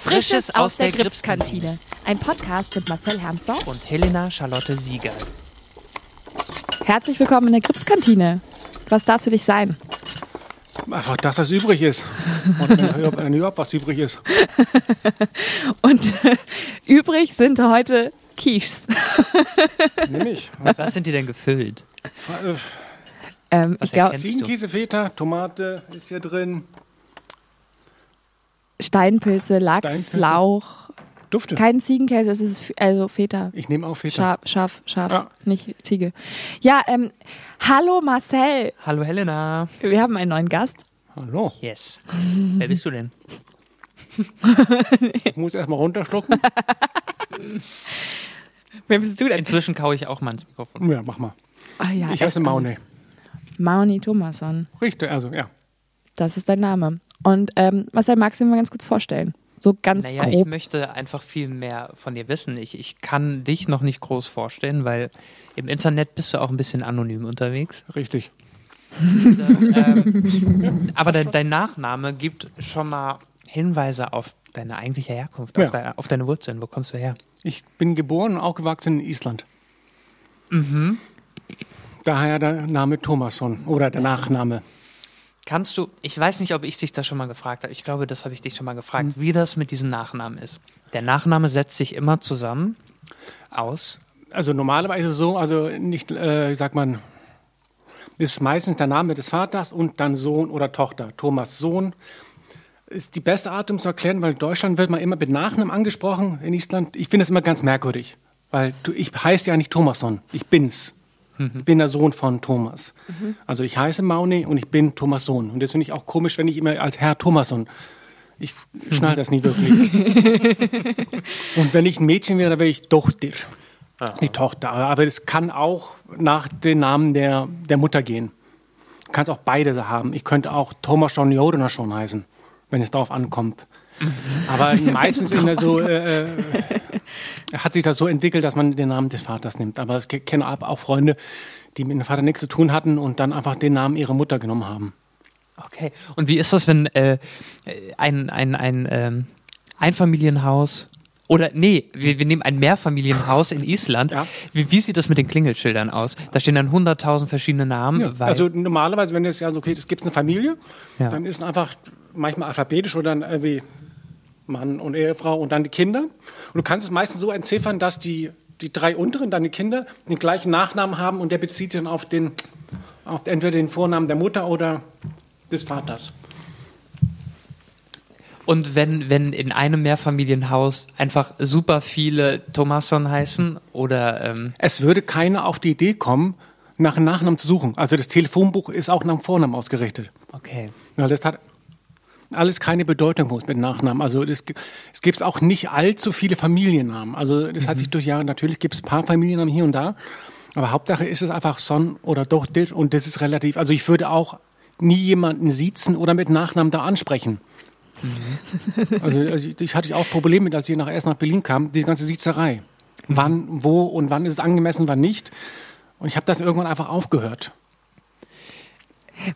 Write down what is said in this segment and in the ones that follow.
Frisches aus der Gripskantine. Ein Podcast mit Marcel Hermsdorf und Helena Charlotte Sieger. Herzlich willkommen in der Gripskantine. Was darf für dich sein? Einfach das, was übrig ist. Und wenn überhaupt was übrig ist. und äh, übrig sind heute Quiches. Nimm ich. Was sind die denn gefüllt? Äh, ähm, ich glaube, Ziegenkäse, Feta, Tomate ist hier drin. Steinpilze, Lachs, Steinpilze. Lauch. Dufte. Kein Ziegenkäse, es ist also Feta. Ich nehme auch Feta. Schaf, Schaf, Schaf, ja. nicht Ziege. Ja, ähm, hallo Marcel. Hallo Helena. Wir haben einen neuen Gast. Hallo. Yes. Wer bist du denn? ich muss erstmal runterschlucken. Wer bist du denn? Inzwischen kaue ich auch mal ins Mikrofon. Ja, mach mal. Ah, ja, ich heiße Maune. Mauni Thomasson. Richtig, also ja. Das ist dein Name. Und ähm, Marcel, magst du mir mal ganz kurz vorstellen? So ganz naja, grob. ich möchte einfach viel mehr von dir wissen. Ich, ich kann dich noch nicht groß vorstellen, weil im Internet bist du auch ein bisschen anonym unterwegs. Richtig. Das, ähm, aber de, dein Nachname gibt schon mal Hinweise auf deine eigentliche Herkunft, ja. auf, deine, auf, deine, Wurzeln. Wo kommst du her? Ich bin geboren und aufgewachsen in Island. Mhm. Daher der Name Thomasson oder der Nachname. Kannst du, ich weiß nicht, ob ich dich das schon mal gefragt habe, ich glaube, das habe ich dich schon mal gefragt, mhm. wie das mit diesen Nachnamen ist. Der Nachname setzt sich immer zusammen aus? Also normalerweise so, also nicht, äh, sagt man, ist meistens der Name des Vaters und dann Sohn oder Tochter. Thomas Sohn ist die beste Art, um zu erklären, weil in Deutschland wird man immer mit Nachnamen angesprochen, in Island. Ich finde es immer ganz merkwürdig, weil du, ich heiße ja nicht Thomasson, ich bin's. Mhm. Ich bin der Sohn von Thomas. Mhm. Also ich heiße Mauni und ich bin Thomas Sohn. Und das finde ich auch komisch, wenn ich immer als Herr Thomasson. Ich schnall das nie wirklich. und wenn ich ein Mädchen wäre, dann wäre ich Tochter. Aha. Die Tochter. Aber es kann auch nach dem Namen der, der Mutter gehen. Du kannst auch beide haben. Ich könnte auch Thomas John Jodena schon heißen, wenn es darauf ankommt. Aber meistens in der so, äh, äh, hat sich das so entwickelt, dass man den Namen des Vaters nimmt. Aber ich kenne auch Freunde, die mit dem Vater nichts zu tun hatten und dann einfach den Namen ihrer Mutter genommen haben. Okay. Und wie ist das, wenn äh, ein, ein, ein ähm, Einfamilienhaus oder nee, wir, wir nehmen ein Mehrfamilienhaus in Island. Ja. Wie, wie sieht das mit den Klingelschildern aus? Da stehen dann hunderttausend verschiedene Namen. Ja, also normalerweise, wenn es ja so okay, es gibt eine Familie, ja. dann ist es einfach manchmal alphabetisch oder dann irgendwie Mann und Ehefrau und dann die Kinder. Und du kannst es meistens so entziffern, dass die, die drei unteren, dann die Kinder, den gleichen Nachnamen haben und der bezieht sich dann auf den, auf entweder den Vornamen der Mutter oder des Vaters. Und wenn, wenn in einem Mehrfamilienhaus einfach super viele Thomasson heißen oder. Ähm es würde keiner auf die Idee kommen, nach einem Nachnamen zu suchen. Also das Telefonbuch ist auch nach dem Vornamen ausgerichtet. Okay. Ja, das hat alles keine Bedeutung mit Nachnamen. Also das, es gibt auch nicht allzu viele Familiennamen. Also das mhm. hat sich durch Jahre, natürlich gibt es ein paar Familiennamen hier und da. Aber Hauptsache ist es einfach Son oder Dochter und das ist relativ. Also ich würde auch nie jemanden siezen oder mit Nachnamen da ansprechen. Mhm. Also, also ich hatte auch Probleme mit, als ich nach, erst nach Berlin kam, die ganze Siezerei. Mhm. Wann, wo und wann ist es angemessen, wann nicht. Und ich habe das irgendwann einfach aufgehört.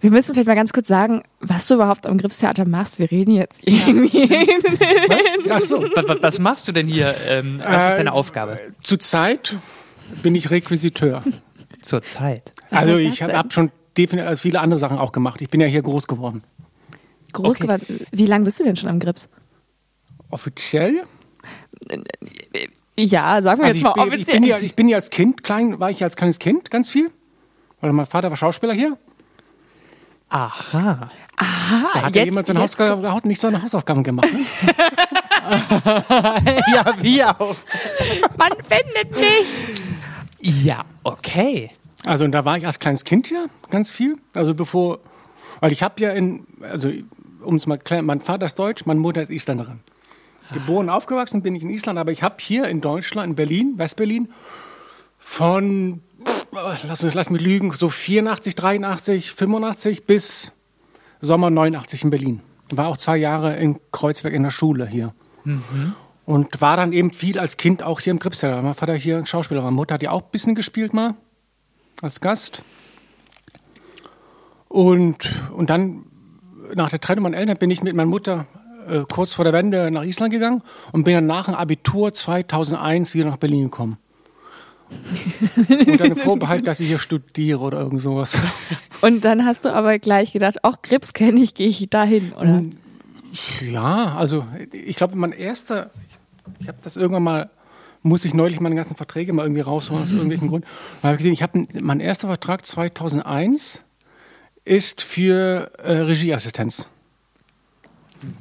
Wir müssen vielleicht mal ganz kurz sagen, was du überhaupt am Griffstheater machst. Wir reden jetzt irgendwie. Ja. Was? So. Was, was, machst du denn hier? Ähm, was ist deine äh, Aufgabe? Zurzeit bin ich Requisiteur. Zurzeit? Also ich habe schon definitiv viele andere Sachen auch gemacht. Ich bin ja hier groß geworden. Groß okay. geworden. Wie lange bist du denn schon am Grips? Offiziell? Ja, sagen wir also jetzt mal bin, offiziell. Ich bin, ja, ich bin ja als Kind, klein, war ich als kleines Kind ganz viel. Weil mein Vater war Schauspieler hier. Aha. Aha. Da hat jetzt, ja jemand seine Hausaufgaben, nicht seine Hausaufgaben gemacht. Ne? ja, wie auch. Man findet nichts. Ja, okay. Also und da war ich als kleines Kind hier ganz viel. Also bevor weil ich habe ja in, also um es mal klar, mein Vater ist Deutsch, meine Mutter ist Isländerin. Geboren, aufgewachsen bin ich in Island, aber ich habe hier in Deutschland, in Berlin, Westberlin, von, lass, lass mich lügen, so 84, 83, 85 bis Sommer 89 in Berlin. War auch zwei Jahre in Kreuzberg in der Schule hier. Mhm. Und war dann eben viel als Kind auch hier im Gripsteller. Mein Vater hier Schauspieler, meine Mutter hat ja auch ein bisschen gespielt mal als Gast. Und, und dann nach der Trennung meiner Eltern bin ich mit meiner Mutter äh, kurz vor der Wende nach Island gegangen und bin dann nach dem Abitur 2001 wieder nach Berlin gekommen. Und dann Vorbehalt, dass ich hier studiere oder irgend sowas. Und dann hast du aber gleich gedacht, auch Grips kenne ich, gehe ich dahin, oder? Ja, also ich glaube, mein erster, ich habe das irgendwann mal, muss ich neulich meine ganzen Verträge mal irgendwie rausholen aus irgendwelchen Gründen. Da habe ich gesehen, ich habe mein erster Vertrag 2001 ist für äh, Regieassistenz.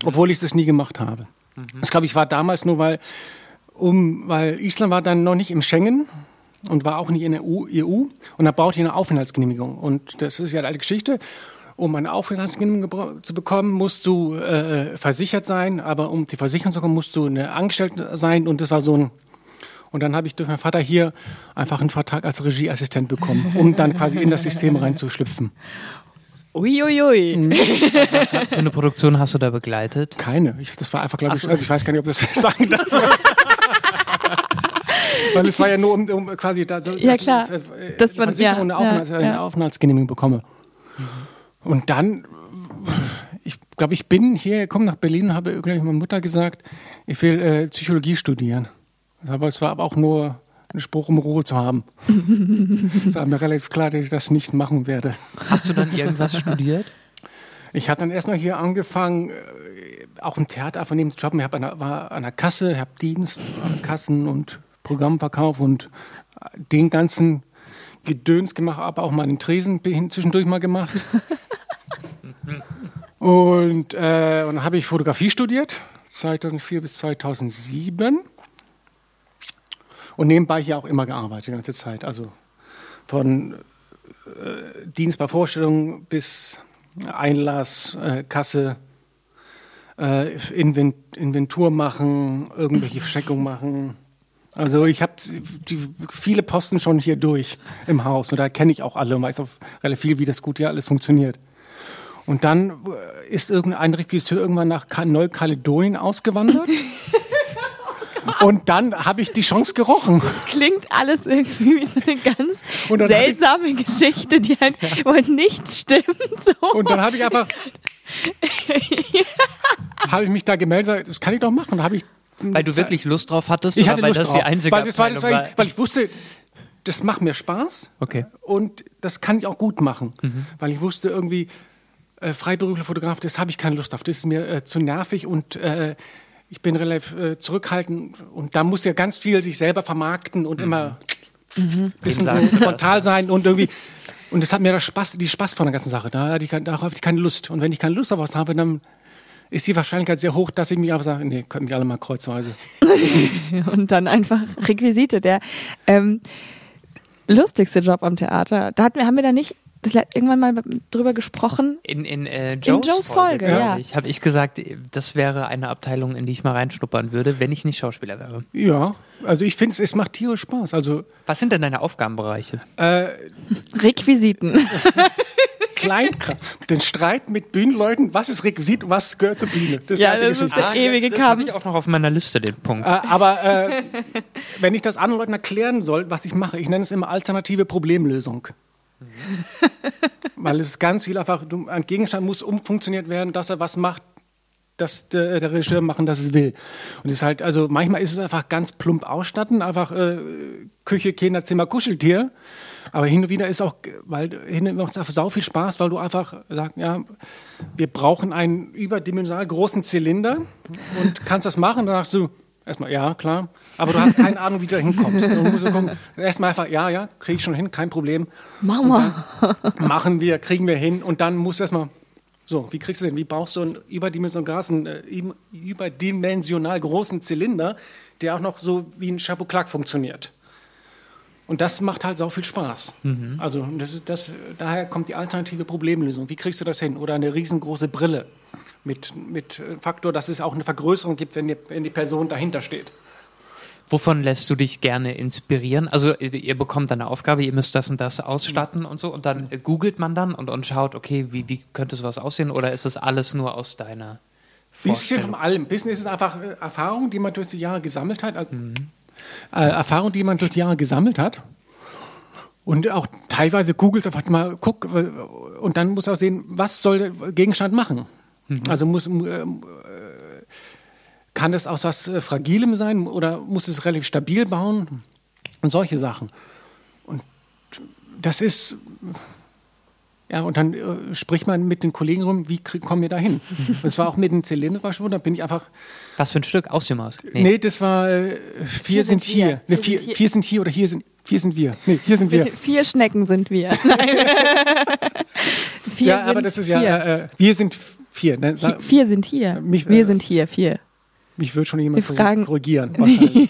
Obwohl ich das nie gemacht habe. Das glaube ich war damals nur, weil, um, weil Island war dann noch nicht im Schengen und war auch nicht in der EU, EU und da brauchte ich eine Aufenthaltsgenehmigung. Und das ist ja eine alte Geschichte. Um eine Aufenthaltsgenehmigung zu bekommen, musst du äh, versichert sein, aber um die Versicherung zu bekommen, musst du eine Angestellte sein und das war so ein und dann habe ich durch meinen Vater hier einfach einen Vertrag als Regieassistent bekommen, um dann quasi in das System reinzuschlüpfen. Uiuiui. Mhm. Was für eine Produktion hast du da begleitet? Keine. Ich, das war einfach, glaube ich, also ich weiß gar nicht, ob das sagen darf. Weil es war ja nur um, um quasi da, so, Ja, dass klar. ich, äh, Dass man- ja, eine, Aufenthalts ja, eine. Aufenthaltsgenehmigung bekomme. Und dann, ich glaube, ich bin hier gekommen nach Berlin und habe gleich meiner Mutter gesagt, ich will äh, Psychologie studieren. Aber es war aber auch nur ein Spruch, um Ruhe zu haben. Es war mir relativ klar, dass ich das nicht machen werde. Hast du dann irgendwas studiert? Ich hatte dann erstmal hier angefangen, äh, auch ein Theater neben dem Job. Ich hab an der, war an der Kasse, habe Dienst, an Kassen und Programmverkauf und den ganzen Gedöns gemacht, aber auch mal den Tresen zwischendurch mal gemacht. und, äh, und dann habe ich Fotografie studiert, 2004 bis 2007. Und nebenbei hier auch immer gearbeitet, die ganze Zeit. Also von äh, Dienst bei Vorstellungen bis Einlass, äh, Kasse, äh, Invent Inventur machen, irgendwelche Versteckungen machen. Also ich habe viele Posten schon hier durch im Haus und da kenne ich auch alle und weiß auch relativ viel, wie das gut hier alles funktioniert. Und dann äh, ist irgendein Regisseur irgendwann nach Ka- Neukaledonien ausgewandert. und dann habe ich die Chance gerochen. Klingt alles irgendwie wie so eine ganz seltsame Geschichte, die halt, wo nichts stimmt. So. Und dann habe ich einfach, habe ich mich da gemeldet, das kann ich doch machen. Da habe ich, Weil du wirklich Lust drauf hattest? ich oder hatte weil Lust das drauf. die einzige weil, das war, das war, Abteilung weil ich wusste, das macht mir Spaß Okay. und das kann ich auch gut machen. Mhm. Weil ich wusste irgendwie, äh, freiberuflicher Fotograf, das habe ich keine Lust auf. Das ist mir äh, zu nervig und äh, ich bin relativ äh, zurückhaltend und da muss ja ganz viel sich selber vermarkten und immer ein bisschen Mhm. Sagst so frontal sein und irgendwie. Und das hat mir das Spaß, die Spaß von der ganzen Sache. Da hatte ich, darauf hatte ich keine Lust. Und wenn ich keine Lust auf was habe, dann ist die Wahrscheinlichkeit sehr hoch, dass ich mich einfach sage, nee, können mich alle mal kreuzweise. Und dann einfach Requisite. Der ähm, lustigste Job am Theater. Da hatten wir, haben wir da nicht das irgendwann mal drüber gesprochen. In, in, äh, Joes, Joes Folge, glaub ja. Ich habe ich gesagt, das wäre eine Abteilung, in die ich mal reinschnuppern würde, wenn ich nicht Schauspieler wäre. Ja, also ich finde, es macht tierisch Spaß. Also Was sind denn deine Aufgabenbereiche? äh, Requisiten. Kleinkram. Den Streit mit Bühnenleuten, was ist Requisit und was gehört zur Bühne. Das Ja, halt die das ist der ewige das habe Kampf. ich auch noch auf meiner Liste, den Punkt. Äh, aber äh, wenn ich das anderen Leuten erklären soll, was ich mache, ich nenne es immer alternative Problemlösung. Weil es ist ganz viel einfach, du, ein Gegenstand muss umfunktioniert werden, dass er was macht, dass der, der Regisseur machen, dass es will. Und es ist halt, also manchmal ist es einfach ganz plump ausstatten, einfach äh, Küche, Kinderzimmer, Kuscheltier. Aber hin und wieder ist auch, weil hin und wieder macht es einfach sau viel Spaß, weil du einfach sagst, ja, wir brauchen einen überdimensional großen Zylinder und kannst das machen. Dann sagst du, erstmal, ja, klar, aber du hast keine Ahnung, wie du da hinkommst. So erstmal einfach, ja, ja, kriege ich schon hin, kein Problem. Machen wir. Machen wir, kriegen wir hin und dann musst du erstmal, so, wie kriegst du den, wie brauchst du einen überdimensional, großen, äh, im- überdimensional großen Zylinder, der auch noch so wie ein Chapeau Clark funktioniert. Und das macht halt sau viel Spaß. Also das das, daher kommt die alternative Problemlösung. Wie kriegst du das hin? Oder eine riesengroße Brille mit, mit äh, Faktor, dass es auch eine Vergrößerung gibt, wenn die, wenn die Person dahinter steht. Wovon lässt du dich gerne inspirieren? Also ihr, bekommt eine Aufgabe, ihr müsst das und das ausstatten und so und dann googelt man dann und, und schaut, okay, wie, wie könnte sowas aussehen oder ist das alles nur aus deiner Bisschen von allem. Bisschen ist es einfach äh, Erfahrung, die man durch die Jahre gesammelt hat. Also, äh, Erfahrung, die man durch die Jahre gesammelt hat. Und auch teilweise googelt einfach mal, guck, äh, und dann muss auch sehen, was soll der Gegenstand machen. Also muss, äh, kann das aus was äh, Fragilem sein oder muss es relativ stabil bauen? Und solche Sachen. Und das ist, ja, und dann äh, spricht man mit den Kollegen rum, wie kommen wir da hin? Das war auch mit dem Zylinderwaschwurm, da bin ich einfach, Was für ein Stück? Aus dem Maus? nee, das war, äh, vier, sind sind wir. hier. Nee, Vier vier, sind hier. hier oder hier sind, vier sind wir. Nee, hier sind wir. Vier Schnecken sind wir. Nein. vier ja, sind aber das ist ja, äh, äh, wir sind vier. Ne? Vier sind hier. Mich- wir äh, sind hier, vier. Mich wird schon jemand fragen- korrigieren. wahrscheinlich.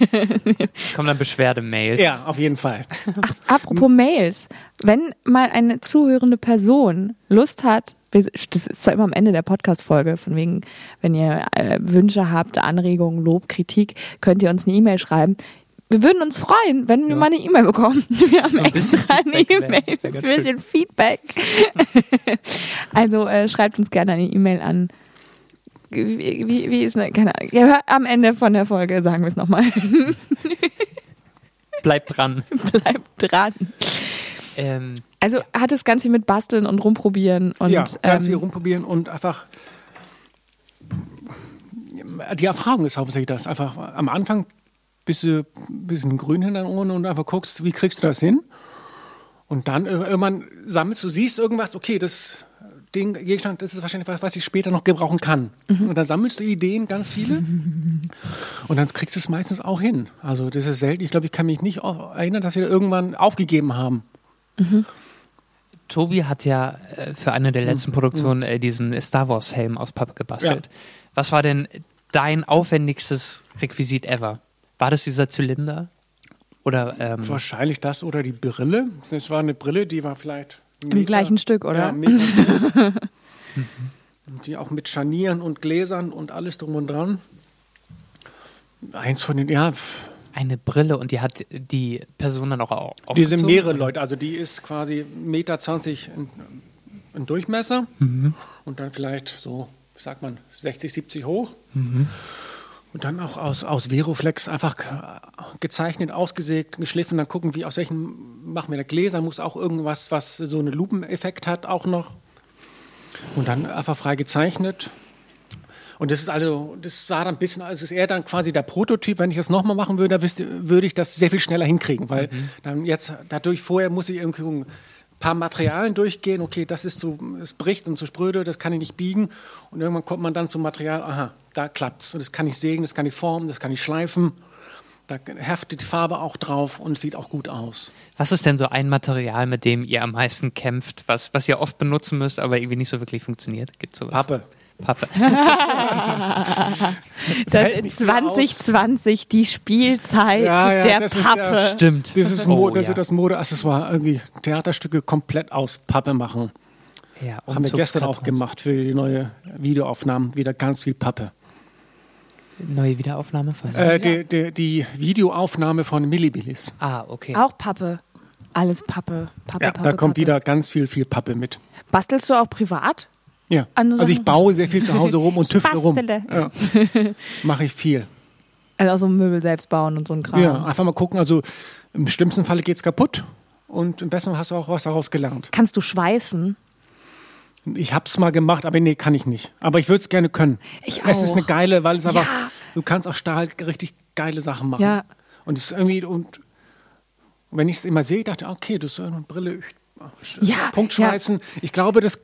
Kommen dann Beschwerdemails. ja, auf jeden Fall. Ach, apropos Mails. Wenn mal eine zuhörende Person Lust hat, das ist zwar immer am Ende der Podcast-Folge, von wegen, wenn ihr äh, Wünsche habt, Anregungen, Lob, Kritik, könnt ihr uns eine E-Mail schreiben. Wir würden uns freuen, wenn wir Ja. mal eine E-Mail bekommen. Wir haben ein extra eine E-Mail, wär ein bisschen Feedback. also äh, schreibt uns gerne eine E-Mail an. Wie, wie, wie ist eine, keine Ahnung. Ja, am Ende von der Folge sagen wir es nochmal. Bleibt dran. Bleibt dran. Ähm, Also hat es ganz viel mit Basteln und Rumprobieren und ja, ganz viel ähm, rumprobieren und einfach die Erfahrung ist hauptsächlich das. Einfach am Anfang bist du ein bisschen grün hinter den Ohren und einfach guckst, wie kriegst du das hin? Und dann ir- irgendwann sammelst du, siehst irgendwas, okay, das Ding, Gegenstand, das ist wahrscheinlich was, was ich später noch gebrauchen kann. Und dann sammelst du Ideen, ganz viele. Und dann kriegst du es meistens auch hin. Also das ist selten. Ich glaube, ich kann mich nicht erinnern, dass wir irgendwann aufgegeben haben. Tobi hat ja äh, für eine der Mhm. letzten Produktionen äh, diesen Star Wars Helm aus Pappe gebastelt. Was war denn dein aufwendigstes Requisit ever? War das dieser Zylinder? Oder ähm, Wahrscheinlich das oder die Brille. Das war eine Brille, die war vielleicht im gleichen Stück, oder? Ja, Meter groß. Und die auch mit Scharnieren und Gläsern und alles drum und dran. Eins von den, ja, eine Brille und die hat die Person dann auch au- wir sind mehrere Leute. Also die ist quasi Meter 20 in, in Durchmesser und dann vielleicht so, wie sagt man, 60, 70 hoch. Und dann auch aus, aus Veroflex einfach ge- gezeichnet, ausgesägt, geschliffen, dann gucken, wie aus welchen machen wir da Gläser, muss auch irgendwas, was so einen Lupeneffekt hat, auch noch. Und dann einfach frei gezeichnet. Und das ist also, das sah dann ein bisschen, also es ist eher dann quasi der Prototyp, wenn ich das nochmal machen würde, wüsste, würde ich das sehr viel schneller hinkriegen, weil dann jetzt dadurch vorher muss ich irgendwie ein paar Materialien durchgehen, okay, das ist zu, es bricht und zu spröde, das kann ich nicht biegen und irgendwann kommt man dann zum Material, aha, da klappt's und das kann ich sägen, das kann ich formen, das kann ich schleifen, da heftet die Farbe auch drauf und es sieht auch gut aus. Was ist denn so ein Material, mit dem ihr am meisten kämpft, was, was ihr oft benutzen müsst, aber irgendwie nicht so wirklich funktioniert? Gibt sowas? Pappe. Pappe. Das hält ist nicht viel aus. 2020 die Spielzeit Ja, ja, der das ist Pappe. der- Stimmt. Das ist, Oh, Mo das, ja. das Modeaccessoire, irgendwie Theaterstücke komplett aus Pappe machen. Ja, Haben wir gestern auch gemacht für die neue Videoaufnahmen. Wieder ganz viel Pappe. Neue Wiederaufnahme von Äh, die, die, die Videoaufnahme von Millibillis. Ah, okay. Auch Pappe. Alles Pappe. Pappe, Ja, Pappe, da kommt Pappe. wieder ganz viel, viel Pappe mit. Bastelst du auch privat? Ja. Also ich baue sehr viel zu Hause rum und tüftle rum. Ja. Mache ich viel. Also auch so Möbel selbst bauen und so ein Kram. Ja, einfach mal gucken. Also im schlimmsten Falle geht es kaputt und im besten Fall hast du auch was daraus gelernt. Kannst du schweißen? Ich habe es mal gemacht, aber nee, kann ich nicht. Aber ich würde es gerne können. Ich Es ist auch. eine geile, weil es Ja. du kannst aus Stahl richtig geile Sachen machen. Ja. Und es ist irgendwie, und wenn ich es immer sehe, dachte ich, okay, das ist eine Brille, ich- Ja, Punktschweißen. Ich glaube, das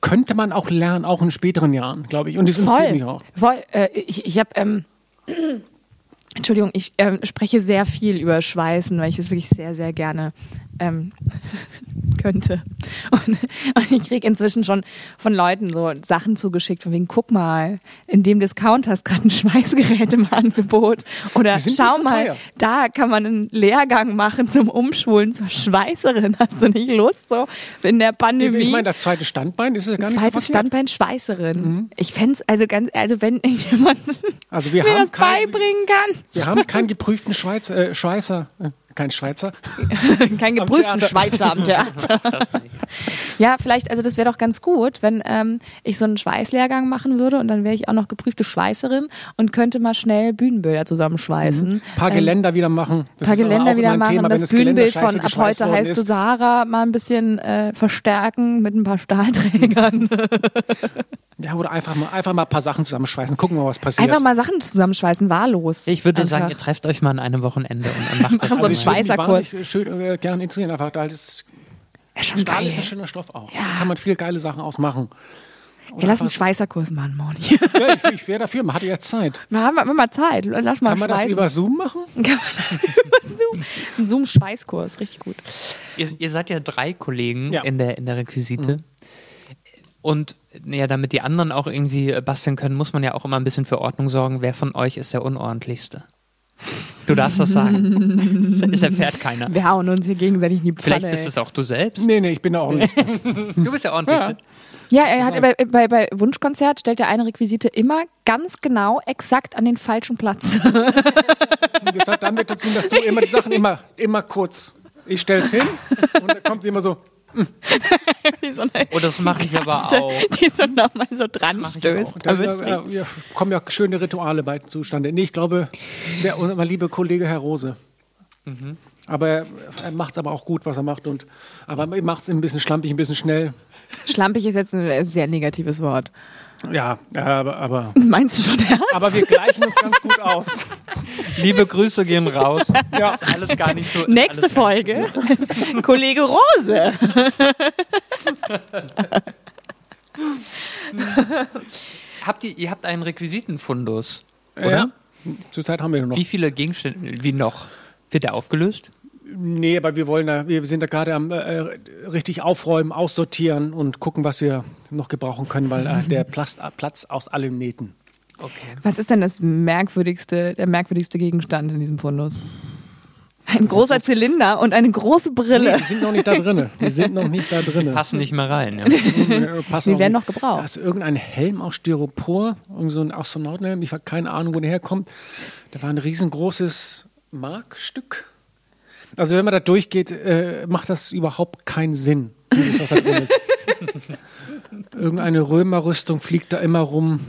könnte man auch lernen, auch in späteren Jahren, glaube ich. Und das interessiert mich auch. Voll. Äh, ich ich habe, ähm, Entschuldigung, ich ähm, spreche sehr viel über Schweißen, weil ich das wirklich sehr, sehr gerne ähm, könnte. Und, und ich kriege inzwischen schon von Leuten so Sachen zugeschickt, von wegen, guck mal, in dem Discount hast gerade ein Schweißgerät im Angebot. Oder schau so mal, teuer. da kann man einen Lehrgang machen zum Umschulen zur Schweißerin. Hast du nicht Lust, so in der Pandemie? Ich meine, das zweite Standbein ist ja gar nicht so Zweites verkehrt. Standbein Schweißerin. Ich fände es also ganz, also wenn jemand Also wir mir das kein- beibringen kann. Wir haben keinen geprüften Schweizer, äh, Schweißer, kein Schweizer. Keinen geprüften Theater. Schweizer am Theater. Das nicht. Ja, vielleicht, also das wäre doch ganz gut, wenn ähm, ich so einen Schweißlehrgang machen würde und dann wäre ich auch noch geprüfte Schweißerin und könnte mal schnell Bühnenbilder zusammenschweißen. Ein paar Ähm, Geländer wieder machen. Das paar Geländer wieder machen, Thema, das Geländer Bühnenbild von ab heute heißt du. Sarah mal ein bisschen äh, verstärken mit ein paar Stahlträgern. Ja, oder einfach mal, einfach mal ein paar Sachen zusammenschweißen, gucken wir mal, was passiert. Einfach mal Sachen zusammenschweißen, wahllos. Ich würde Einfach. sagen, ihr trefft euch mal an einem Wochenende und, macht das. Machen so einen ich würde mich Schweißerkurs. wahnsinnig schön äh, gerne interessieren, einfach, weil das Ja, schon Stahl geil. ist ein schöner Stoff auch. Da kann man viele geile Sachen ausmachen. Ja, lass einen Schweißerkurs machen, Moni. Ja, ich, ich wäre dafür, man hatte jetzt Zeit. Wir haben wir mal Zeit. Lass mal Kann man das schweißen. über Zoom machen? Kann man das über Zoom? Ein Zoom-Schweißkurs, richtig gut. Ihr, ihr seid ja drei Kollegen Ja. in, der, in der Requisite. Und ja, damit die anderen auch irgendwie äh, basteln können, muss man ja auch immer ein bisschen für Ordnung sorgen. Wer von euch ist der Unordentlichste? Du darfst das sagen. Es erfährt keiner. Wir hauen uns hier gegenseitig in die Pfanne. Vielleicht bist es auch du selbst. Nee, nee, ich bin auch nicht. Du bist der Ordentlichste. Ja, er hat bei, bei, bei Wunschkonzert stellt er eine Requisite immer ganz genau exakt an den falschen Platz. Das hat damit zu tun, dass du immer die Sachen immer, immer kurz. Ich stell's hin und dann kommt sie immer so. So eine Oh, das mache ich aber auch. Die so nochmal so dran stößt. äh, nicht- ja, kommen ja schöne Rituale bei zustande. Nee, ich glaube, der unser liebe Kollege Herr Rose. Aber er, er macht es aber auch gut, was er macht. Und, aber er macht es ein bisschen schlampig, ein bisschen schnell. Schlampig ist jetzt ein sehr negatives Wort. Ja, aber, aber, Meinst du schon ernst? aber wir gleichen uns ganz gut aus. Liebe Grüße gehen raus. Ja. Ist alles gar nicht so. Nächste alles Folge. Kollege Rose. Habt ihr, ihr habt einen Requisitenfundus, oder? Ja. Zurzeit haben wir noch. Wie viele Gegenstände, wie noch? Wird der aufgelöst? Nee, aber wir wollen da, wir sind da gerade am äh, richtig aufräumen, aussortieren und gucken, was wir noch gebrauchen können, weil äh, der Platz, Platz aus allen Nähten. Okay. Was ist denn das merkwürdigste, der merkwürdigste Gegenstand in diesem Fundus? Ein großer Zylinder und eine große Brille. Nee, die sind noch nicht da drin. Die sind noch nicht da drin. Passen nicht mehr rein. Ja. Passen Die werden noch gebraucht. Da ist irgendein Helm aus Styropor, irgend so ein Astronautenhelm. Ich habe keine Ahnung, wo der herkommt. Da war ein riesengroßes Markstück. Also wenn man da durchgeht, äh, macht das überhaupt keinen Sinn, dieses, was da drin ist. Irgendeine Römerrüstung fliegt da immer rum.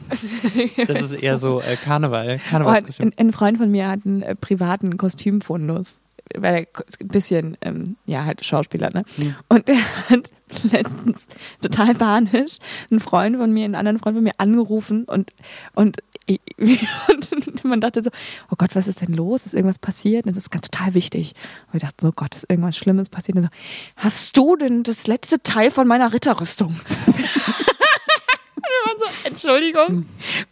Das ist eher so äh, Karneval. Oh, ein, ein Freund von mir hat einen äh, privaten Kostümfundus. Weil er ein bisschen, ähm, ja, halt Schauspieler, ne? Und der hat letztens total panisch einen Freund von mir, einen anderen Freund von mir angerufen und, und, ich, und man dachte so, oh Gott, was ist denn los? Ist irgendwas passiert? Das ist ganz total wichtig. Und wir dachten so, Gott, ist irgendwas Schlimmes passiert? Und so, hast du denn das letzte Teil von meiner Ritterrüstung? Wir waren so, Entschuldigung.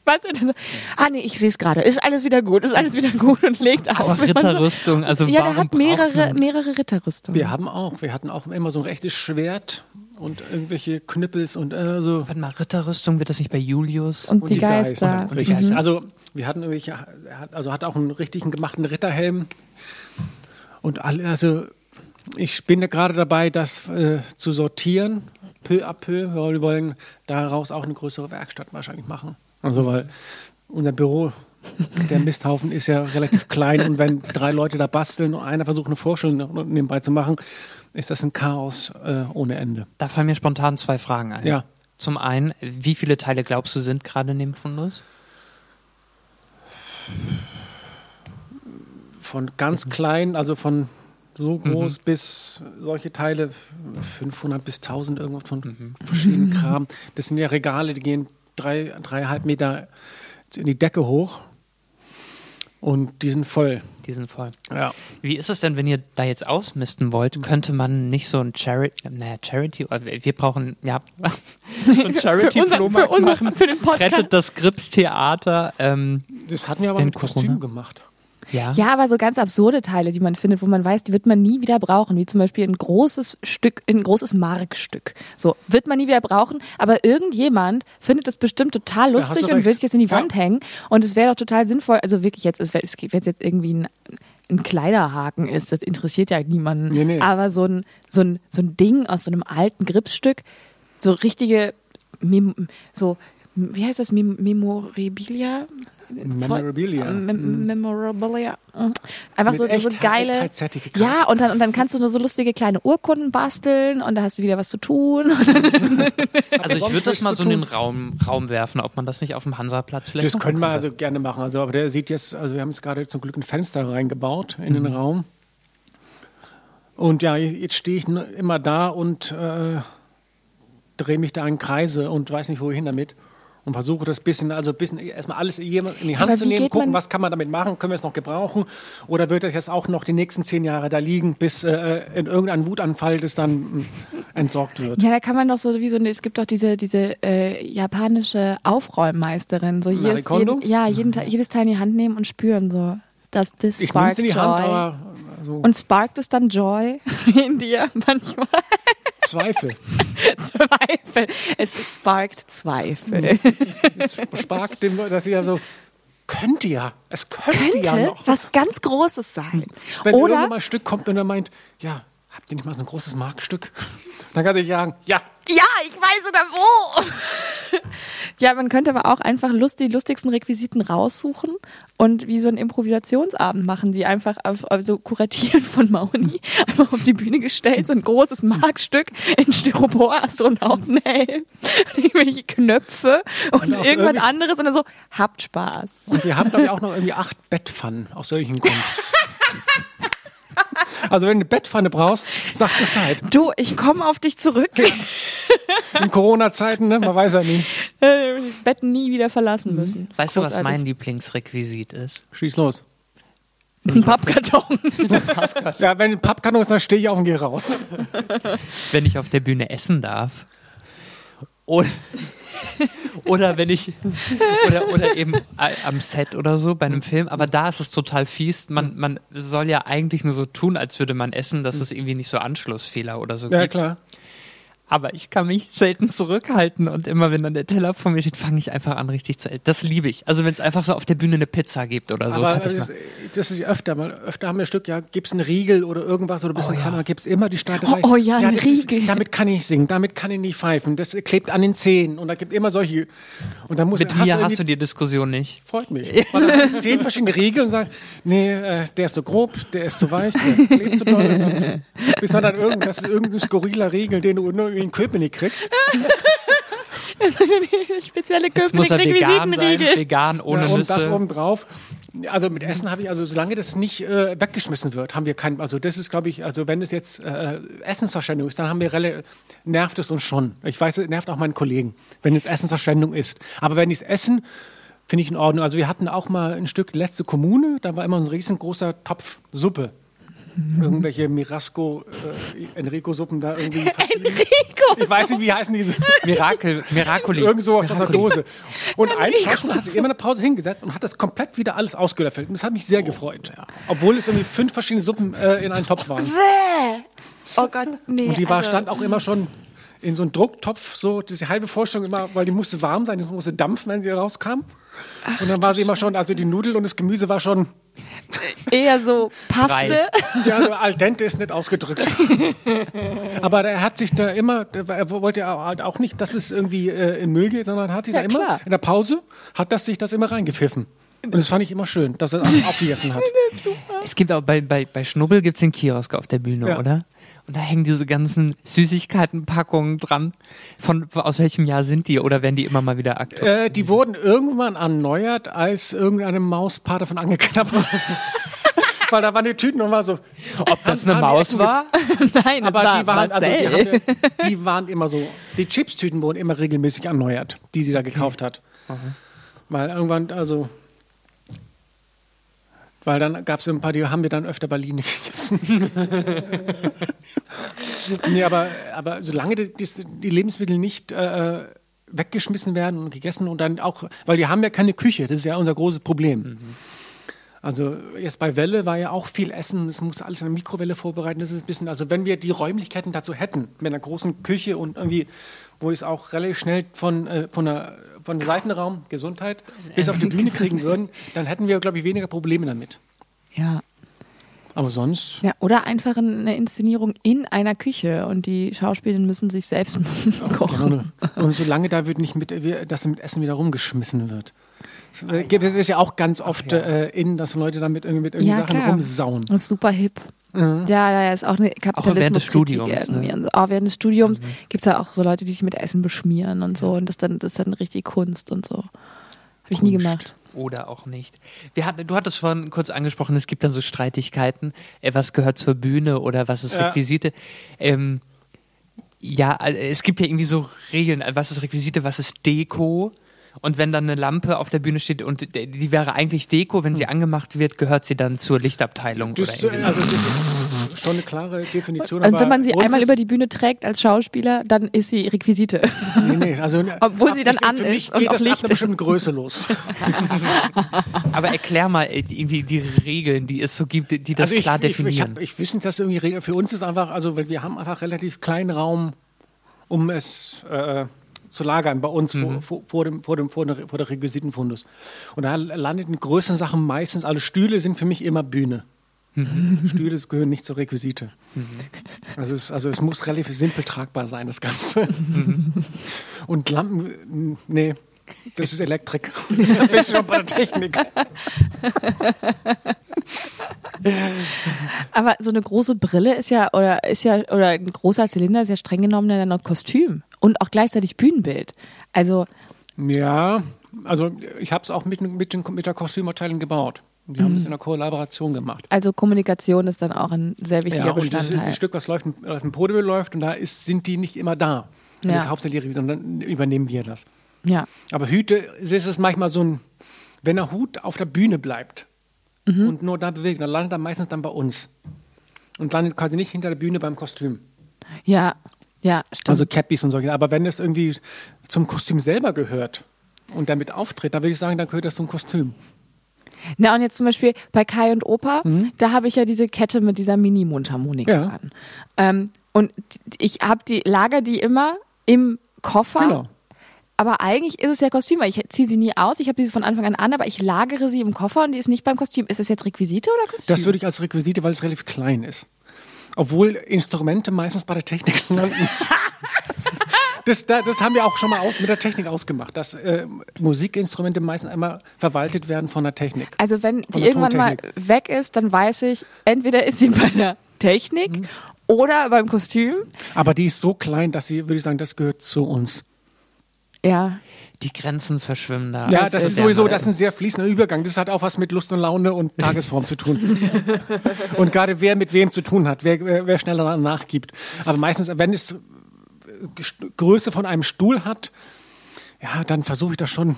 Was denn? So, ah nee, ich sehe es gerade. Ist alles wieder gut, ist alles wieder gut und legt auf. Aber Ritterrüstung, also So, ja, warum der hat mehrere, mehrere Ritterrüstungen. Wir haben auch, wir hatten auch immer so ein rechtes Schwert und irgendwelche Knüppels und äh, so. Warte mal, Ritterrüstung, wird das nicht bei Julius? und, die, Geister. Und die Geister. Also wir hatten irgendwelche, er hat- also hat auch einen richtigen gemachten Ritterhelm. Und alle, also ich bin ja gerade dabei, das äh, zu sortieren, peu à peu, weil wir wollen daraus auch eine größere Werkstatt wahrscheinlich machen. Also weil unser Büro, der Misthaufen ist ja relativ klein und wenn drei Leute da basteln und einer versucht eine Vorstellung nebenbei zu machen, ist das ein Chaos äh, ohne Ende. Da fallen mir spontan zwei Fragen ein. Ja. Zum einen, wie viele Teile glaubst du sind gerade in dem Fundus? Von ganz klein, also von so groß bis solche Teile, 500 bis 1000 irgendwas von verschiedenen Kram. Das sind ja Regale, die gehen drei, dreieinhalb Meter in die Decke hoch und die sind voll. Die sind voll. Ja. Wie ist es denn, wenn ihr da jetzt ausmisten wollt? Könnte man nicht so ein Charity, naja, Charity, oder wir brauchen, ja, so ein für, unser, für, unser, machen. für den Podcast. Rettet das Grips-Theater. Ähm, Das hatten wir aber mit Kostüm Corona- gemacht. Ja. Ja, aber so ganz absurde Teile, die man findet, wo man weiß, die wird man nie wieder brauchen, wie zum Beispiel ein großes Stück, ein großes Markstück. So, wird man nie wieder brauchen, aber irgendjemand findet das bestimmt total lustig und will sich das in die Ja. Wand hängen. Und es wäre doch total sinnvoll, also wirklich jetzt, es wenn es jetzt irgendwie ein, ein Kleiderhaken ist, das interessiert ja niemanden. Nee, nee. Aber so ein, so ein, so ein Ding aus so einem alten Gripsstück, so richtige, Mem so, wie heißt das, Mem Memorabilia? Memorabilia. Mem Memorabilia. Mhm. Einfach so, so geile. Ja, und dann, und dann kannst du nur so lustige kleine Urkunden basteln und da hast du wieder was zu tun. Also ich würde das mal so in den. Raum, Raum werfen, ob man das nicht auf dem Hansaplatz vielleicht Das können wir also gerne machen. Also, aber der sieht jetzt, also wir haben jetzt gerade zum Glück ein Fenster reingebaut in Mhm. den Raum. Und ja, jetzt stehe ich immer da und äh, drehe mich da in Kreise und weiß nicht, wohin damit. Und versuche das bisschen, also bisschen erstmal alles in die Hand Aber zu nehmen, gucken, was kann man damit machen, können wir es noch gebrauchen oder wird das jetzt auch noch die nächsten zehn Jahre da liegen, bis äh, in irgendein Wutanfall das dann mh, entsorgt wird. Ja, da kann man doch so wie so eine, es gibt doch diese, diese äh, japanische Aufräummeisterin, so jedes, jeden, ja, jeden, jedes Teil in die Hand nehmen und spüren, so, dass das Ich sparkt in die Joy. Hand, aber also und sparkt es dann Joy in dir manchmal? Zweifel. Zweifel. Es sparkt Zweifel. Es sparkt dem, dass sie ja so, könnte ja, es könnte, ja Könnte noch. was ganz Großes sein. Wenn Oder irgendwann mal ein Stück kommt und er meint, ja, habt ihr nicht mal so ein großes Markstück? Dann kann ich sagen, ja, Ja, ich weiß sogar wo. ja, man könnte aber auch einfach lust, die lustigsten Requisiten raussuchen und wie so einen Improvisationsabend machen, die einfach auf, auf so kuratiert von Mauni einfach auf die Bühne gestellt, so ein großes Markstück in Styropor, Astronautenhelm, irgendwelche Knöpfe und, Und irgendwas anderes und dann so, habt Spaß. Und wir haben, glaube ich, auch noch irgendwie acht Bettpfannen aus solchen Gründen. Also wenn du eine Bettpfanne brauchst, sag Bescheid. Du, ich komme auf dich zurück. In Corona-Zeiten, ne? man weiß ja nie. Äh, Bett nie wieder verlassen müssen. Weißt du, was Großartig. mein Lieblingsrequisit ist? Schieß los. Ein Pappkarton. Ja, wenn ein Pappkarton ist, dann stehe ich auf und gehe raus. Wenn ich auf der Bühne essen darf. Oder, oder wenn ich oder, oder eben a- am Set oder so bei einem Film, aber da ist es total fies. Man, man soll ja eigentlich nur so tun, als würde man essen, dass es irgendwie nicht so Anschlussfehler oder so Ja, gibt. klar. Aber ich kann mich selten zurückhalten und immer, wenn dann der Teller vor mir steht, fange ich einfach an, richtig zu essen. Das liebe ich. Also wenn es einfach so auf der Bühne eine Pizza gibt oder so. das Aber das, mal. das ist ja öfter, weil öfter haben wir ein Stück, ja, gibt's einen Riegel oder irgendwas oder bisschen oh, ja. gibt's immer die Streiterei. Oh, oh ja, ein das ist- Riegel. damit kann ich singen, damit kann ich nicht pfeifen, das klebt an den Zähnen und da gibt immer solche. Und dann muss Mit hast mir du hast du die Diskussion nicht. Freut mich. Weil dann zehn verschiedene Riegel und sagen, nee, äh, der ist so grob, der ist so weich, der klebt so doll. Bis man dann irgend, das ist irgendein skurriler Riegel, den du nur in Köpenick kriegst. Spezielle Jetzt muss er vegan sein, vegan, ohne Ja, und das Nüsse. oben drauf. Also mit Essen habe ich, also solange das nicht äh, weggeschmissen wird, haben wir kein, also das ist, glaube ich, also wenn es jetzt äh, Essensverschwendung ist, dann haben wir rela- nervt es uns schon. Ich weiß, es nervt auch meinen Kollegen, wenn es Essensverschwendung ist. Aber wenn ich es essen, finde ich in Ordnung. Also wir hatten auch mal ein Stück letzte Kommune, da war immer so ein riesengroßer Topf Suppe. Irgendwelche Mirasco, äh, Enrico-Suppen da irgendwie. Enrico! Ich weiß nicht, wie heißen diese. Mirakel, Miracoli. Irgend sowas aus der Dose. Und ein Schauspieler hat sich immer eine Pause hingesetzt und hat das komplett wieder alles ausgelöffelt. Und das hat mich sehr gefreut. Obwohl es irgendwie fünf verschiedene Suppen äh, in einem Topf waren. Bäh. Oh Gott, nee. Und die war, also- stand auch immer schon in so einem Drucktopf, so diese halbe Vorstellung immer, weil die musste warm sein, die musste dampfen, wenn sie rauskam. Und dann war sie immer schon, also die Nudel und das Gemüse war schon, Eher so Paste. ja, also al dente ist nicht ausgedrückt. Aber er hat sich da immer, er wollte ja auch nicht, dass es irgendwie äh, in Müll geht, sondern hat sich Ja, da immer, klar. in der Pause, hat das sich das immer reingepfiffen. Und das fand ich immer schön, dass er auch aufgegessen hat. Es gibt auch bei, bei, bei Schnubbel gibt es den Kiosk auf der Bühne, Ja. oder? Und da hängen diese ganzen Süßigkeitenpackungen dran. Von, aus welchem Jahr sind die oder werden die immer mal wieder aktuell? Äh, die wurden irgendwann erneuert, als irgendeine Maus davon angeknabbert hat. Weil da waren die Tüten und war so. Ob das eine Maus war? Nein, Aber das die waren, also die, ja- die waren immer so. Die Chipstüten wurden immer regelmäßig erneuert, die sie da gekauft hat. Weil irgendwann, also. Weil dann gab es ein paar, die haben wir dann öfter Berlin gegessen. nee, aber, aber solange die, die, Lebensmittel nicht äh, weggeschmissen werden und gegessen und dann auch, weil die haben ja keine Küche, das ist ja unser großes Problem. Also jetzt bei Welle war ja auch viel Essen, es muss alles in der Mikrowelle vorbereiten. Das ist ein bisschen, also wenn wir die Räumlichkeiten dazu hätten, mit einer großen Küche und irgendwie, wo es auch relativ schnell von, äh, von, der, von Seitenraum, Gesundheit, bis auf die Bühne kriegen würden, dann hätten wir, glaube ich, weniger Probleme damit. Ja. Aber sonst, ja. Oder einfach eine Inszenierung in einer Küche und die Schauspielerinnen müssen sich selbst kochen. gerne. Und solange da wird nicht mit, dass mit Essen wieder rumgeschmissen wird. Es äh, es ist ja auch ganz oft äh, in, dass Leute damit irgendwie mit irgendwelchen Ja, Sachen klar. rumsauen. Das ist super hip. Ja, ja, ist auch eine während des Kapitalismus Studiums, ne? irgendwie. So. Auch während des Studiums gibt es ja auch so Leute, die sich mit Essen beschmieren und so. Und das, dann, das ist dann richtig Kunst und so. Habe ich nie gemacht. Oder auch nicht. Wir hatten, du hattest vorhin kurz angesprochen, es gibt dann so Streitigkeiten, äh, was gehört zur Bühne oder was ist Ja. Requisite. Ähm, ja, äh, es gibt ja irgendwie so Regeln, äh, was ist Requisite, was ist Deko Und wenn dann eine Lampe auf der Bühne steht und die wäre eigentlich Deko, wenn sie angemacht wird, gehört sie dann zur Lichtabteilung Das, oder irgendwie also das ist schon eine klare Definition. Und aber wenn man sie einmal ist- über die Bühne trägt als Schauspieler, dann ist sie Requisite. Nee, nee, also, Obwohl sie dann an für ist mich und geht auch das ab Licht. einer bestimmten Größe los. Aber erklär mal äh, irgendwie die Regeln, die es so gibt, die das also ich, klar ich, ich, definieren. hab, ich wissen, dass irgendwie Regel- für uns ist einfach, also weil wir haben einfach relativ kleinen Raum, um es äh, zu lagern bei uns Mhm. vor, vor, vor, dem, vor, dem, vor, der, vor der Requisitenfundus. Und da landet in größeren Sachen meistens, also Stühle sind für mich immer Bühne. Mhm. Stühle gehören nicht zur Requisite. Also, es, also es muss relativ simpel tragbar sein, das Ganze. Mhm. Und Lampen, nee, das ist Elektrik. da bist du schon bei der Technik. Aber so eine große Brille ist ja, oder ist ja, oder ein großer Zylinder ist ja streng genommen dann ein Kostüm und auch gleichzeitig Bühnenbild. Also, Ja, also ich habe es auch mit, mit, den, mit der Kostümabteilung gebaut. Die haben das in einer Kollaboration gemacht. also Kommunikation ist dann auch ein sehr wichtiger Ja, und das, Bestandteil. das Stück, was läuft, auf dem Podium läuft, und da ist, sind die nicht immer da. Das Ja. ist hauptsächlich sondern übernehmen wir das. ja. Aber Hüte ist es manchmal so ein, wenn der Hut auf der Bühne bleibt Mhm. und nur da bewegt, dann landet er meistens dann bei uns. Und landet quasi nicht hinter der Bühne beim Kostüm. Ja, ja, stimmt. Also Cappies und solche. Aber wenn es irgendwie zum Kostüm selber gehört und damit auftritt, dann würde ich sagen, dann gehört das zum Kostüm. Na, und jetzt zum Beispiel bei Kai und Opa, da habe ich ja diese Kette mit dieser Mini-Mundharmonika Ja. an. Ähm, und ich habe die, lager die immer im Koffer. Genau. Aber eigentlich ist es ja Kostüm, weil ich ziehe sie nie aus. Ich habe sie von Anfang an an, aber ich lagere sie im Koffer und die ist nicht beim Kostüm. Ist es jetzt Requisite oder Kostüm? Das würde ich als Requisite, weil es relativ klein ist. Obwohl Instrumente meistens bei der Technik landen. Das, da- das haben wir auch schon mal aus, mit der Technik ausgemacht, dass äh, Musikinstrumente meistens einmal verwaltet werden von der Technik. Also wenn die irgendwann mal weg ist, dann weiß ich, entweder ist sie bei der Technik Mhm. oder beim Kostüm. Aber die ist so klein, dass sie, würde ich sagen, das gehört zu uns. Ja. Die Grenzen verschwimmen da. Ja, das, ist sehr sowieso, das ist ein sehr fließender Übergang. Das hat auch was mit Lust und Laune und Tagesform zu tun. und gerade wer mit wem zu tun hat, wer, wer, schneller nachgibt. Aber meistens, wenn es Größe von einem Stuhl hat, ja, dann versuche ich das schon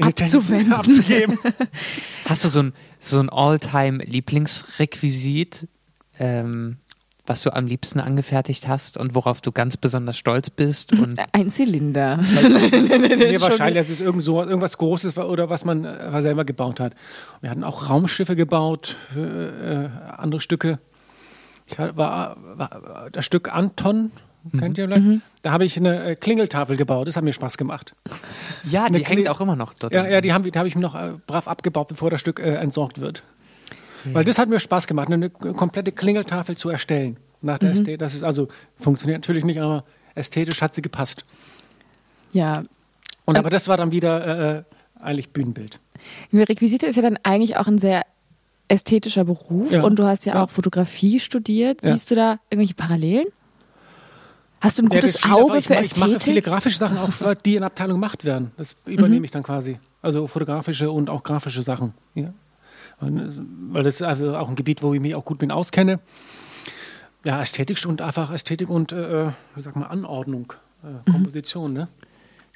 Abzuwenden. abzugeben. Hast du so ein, so ein All-Time-Lieblingsrequisit, ähm, was du am liebsten angefertigt hast und worauf du ganz besonders stolz bist? Und Ein Zylinder. nee, wahrscheinlich, es ist irgend so, irgendwas Großes oder was man äh, selber gebaut hat. Wir hatten auch Raumschiffe gebaut, äh, äh, andere Stücke. Ich war, war, war das Stück Anton, kennt ihr vielleicht? Da habe ich eine äh, Klingeltafel gebaut, das hat mir Spaß gemacht. ja, die Eine hängt auch immer noch dort. Ja, ja die habe die hab ich mir noch äh, brav abgebaut, bevor das Stück äh, entsorgt wird. Weil das hat mir Spaß gemacht, eine komplette Klingeltafel zu erstellen. Nach der Ästhetik. Das ist also, funktioniert natürlich nicht, aber ästhetisch hat sie gepasst. Ja. Und aber das war dann wieder äh, eigentlich Bühnenbild. Requisite ist ja dann eigentlich auch ein sehr ästhetischer Beruf Ja. und du hast ja, Ja. auch Fotografie studiert. Ja. Siehst du da irgendwelche Parallelen? Hast du ein gutes viel- Auge aber ich, für ma- ich mache viele Ästhetik? grafische Sachen auch, die in Abteilung gemacht werden. Das übernehme ich dann quasi. Also fotografische und auch grafische Sachen. Ja. Und, äh, weil das ist also auch ein Gebiet, wo ich mich auch gut mit auskenne. Ja, Ästhetik und einfach Ästhetik und, äh, wie sagt man, Anordnung, äh, Komposition, ne?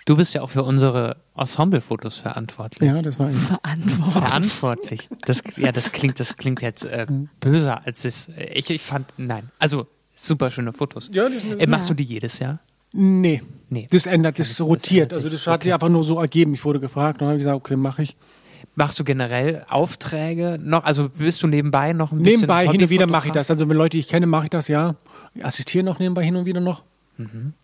Du bist ja auch für unsere Ensemble-Fotos verantwortlich. Ja, das war ein Verantwortung. Verantwortlich. Das, ja, das klingt, das klingt jetzt äh, Mhm. böser als es. äh, Ich, ich fand, nein. Also, super schöne Fotos. Ja, sind- äh, machst du die jedes Jahr? Nee. Nee. Das ändert, das, Das- das rotiert. ändert also das hat sich einfach nur so ergeben. Ich wurde gefragt, dann habe ich gesagt, okay, mache ich. Machst du generell Aufträge noch? Also bist du nebenbei noch ein bisschen Nebenbei hin und wieder mache ich das. Also wenn Leute, die ich kenne, mache ich das ja. Ich assistiere noch nebenbei hin und wieder noch,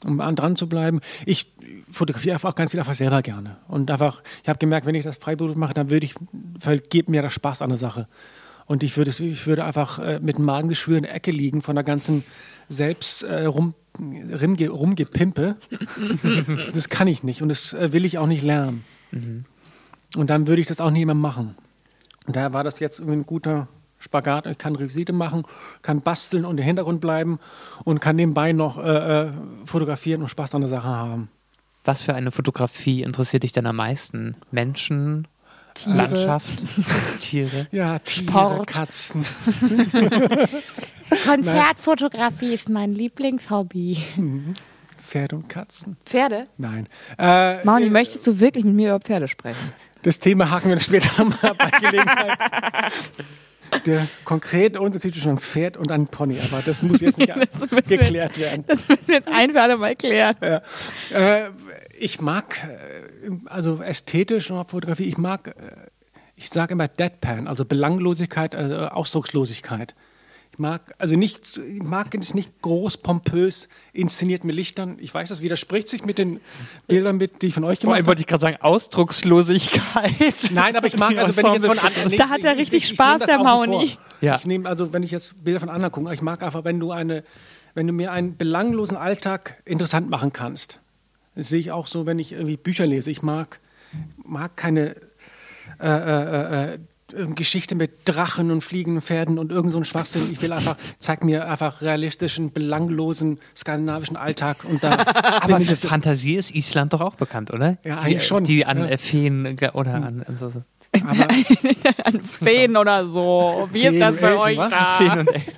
um an dran zu bleiben. Ich fotografiere einfach ganz viel einfach selber gerne. Und einfach, ich habe gemerkt, wenn ich das freiberuflich mache, dann würde ich, vergeht mir der Spaß an der Sache. Und ich würde, ich würde einfach äh, mit dem Magengeschwür in der Ecke liegen von der ganzen selbst äh, rum, rumge, rumgepimpe. das kann ich nicht und das äh, will ich auch nicht lernen. Und dann würde ich das auch nie mehr machen. Und daher war das jetzt irgendwie ein guter Spagat. Ich kann Revisite machen, kann basteln und im Hintergrund bleiben und kann nebenbei noch äh, äh, fotografieren und Spaß an der Sache haben. Was für eine Fotografie interessiert dich denn am meisten? Menschen, Tiere. Landschaft, Tiere? Ja, Tiere, Sport. Katzen. Konzertfotografie ist mein Lieblingshobby. Pferde und Katzen. Pferde? Nein. Äh, Mauni, möchtest du wirklich mit mir über Pferde sprechen? Das Thema haken wir später mal bei Gelegenheit. Der konkrete Unterschied zwischen einem Pferd und einem Pony, aber das muss jetzt nicht geklärt jetzt, werden. Das müssen wir jetzt ein für alle Mal klären. Äh, ich mag, äh, also ästhetisch und Fotografie, ich mag, äh, ich sage immer Deadpan, also Belanglosigkeit, äh, Ausdruckslosigkeit. Ich mag, also nicht, ich mag es nicht groß, pompös inszeniert mit Lichtern. Ich weiß, das widerspricht sich mit den Bildern, mit, die ich von euch Vor gemacht allem habe. wollte ich gerade sagen, Ausdruckslosigkeit. Nein, aber ich mag, also wenn ich jetzt von anderen. Da hat er richtig Spaß, nehm das der Mauni. vor. Ja. Ich nehme, also wenn ich jetzt Bilder von anderen gucke, ich mag einfach, wenn du eine, wenn du mir einen belanglosen Alltag interessant machen kannst. Das sehe ich auch so, wenn ich irgendwie Bücher lese. Ich mag, mag keine äh, äh, äh, äh, Geschichte mit Drachen und fliegenden Pferden und irgend so ein Schwachsinn. Ich will einfach, zeig mir einfach realistischen, belanglosen skandinavischen Alltag und da Aber für Fantasie ist Island doch auch bekannt, oder? Ja, eigentlich schon. Die an Ja. Hm. Feen oder an, an so, An Feen oder so. Wie ist das bei Elchen, euch was? da? Feen und Elfen.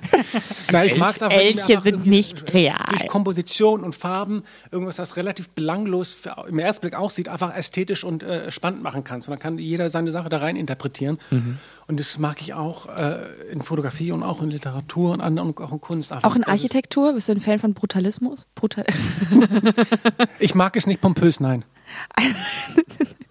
Nein, ich mag es einfach. Elche sind nicht real. Durch Komposition und Farben irgendwas, das relativ belanglos für, im Erstblick aussieht, einfach ästhetisch und äh, spannend machen kannst. Und dann kann jeder seine Sache da rein interpretieren. Mhm. Und das mag ich auch äh, in Fotografie und auch in Literatur und, an, und auch in Kunst. Einfach. Auch in Architektur? Bist du ein Fan von Brutalismus? Brutal Ich mag es nicht pompös, nein.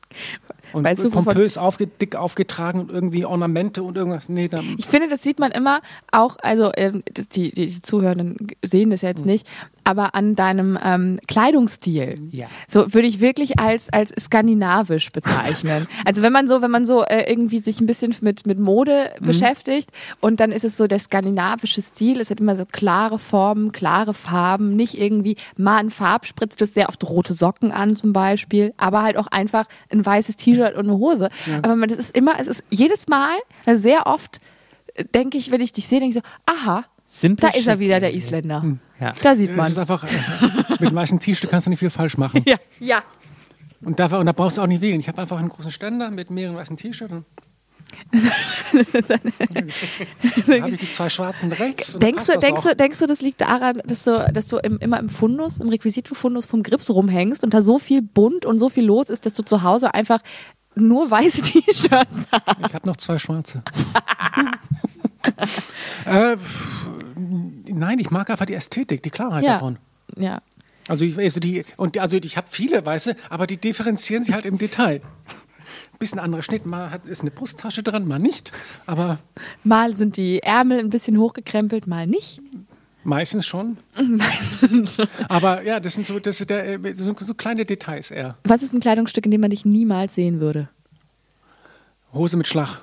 Und Weißt du, pompös aufge, dick aufgetragen und irgendwie Ornamente und irgendwas. Nee, Ich finde, das sieht man immer auch, also ähm, die, die, die Zuhörenden sehen das ja jetzt nicht, aber an deinem ähm, Kleidungsstil. Ja. So würde ich wirklich als, als skandinavisch bezeichnen. also wenn man so, wenn man so äh, irgendwie sich ein bisschen mit, mit Mode beschäftigt und dann ist es so der skandinavische Stil, es hat immer so klare Formen, klare Farben, nicht irgendwie mal ein Farbspritz, du hast sehr oft rote Socken an zum Beispiel, aber halt auch einfach ein weißes T-Shirt und eine Hose. Aber man, das ist immer, es ist jedes Mal, sehr oft äh, denke ich, wenn ich dich sehe, denke ich so, aha, Simpel da ist er schick wieder, der. Isländer. Ja. Da sieht es man einfach, äh, mit weißen T-Shirt kannst du nicht viel falsch machen. Ja, ja. Und da, und da brauchst du auch nicht wählen. Ich habe einfach einen großen Ständer mit mehreren weißen T-Shirts. und- Dann habe ich die zwei schwarzen rechts. Denkst du, das denkst, du, denkst du, das liegt daran, dass du, dass du im, immer im Fundus, im Requisitenfundus vom Grips rumhängst und da so viel bunt und so viel los ist, dass du zu Hause einfach nur weiße T-Shirts hast? Ich habe noch zwei schwarze. äh, nein, ich mag einfach die Ästhetik, die Klarheit Ja. davon. Ja. Also ich, also die, und also ich habe viele weiße, aber die differenzieren sich halt im Detail. Bisschen anderer Schnitt, mal hat, ist eine Brusttasche dran, mal nicht. Aber Mal sind die Ärmel ein bisschen hochgekrempelt, mal nicht. meistens schon. aber ja, das sind so, das der, so, so kleine Details eher. Was ist ein Kleidungsstück, in dem man dich niemals sehen würde? Hose mit Schlag.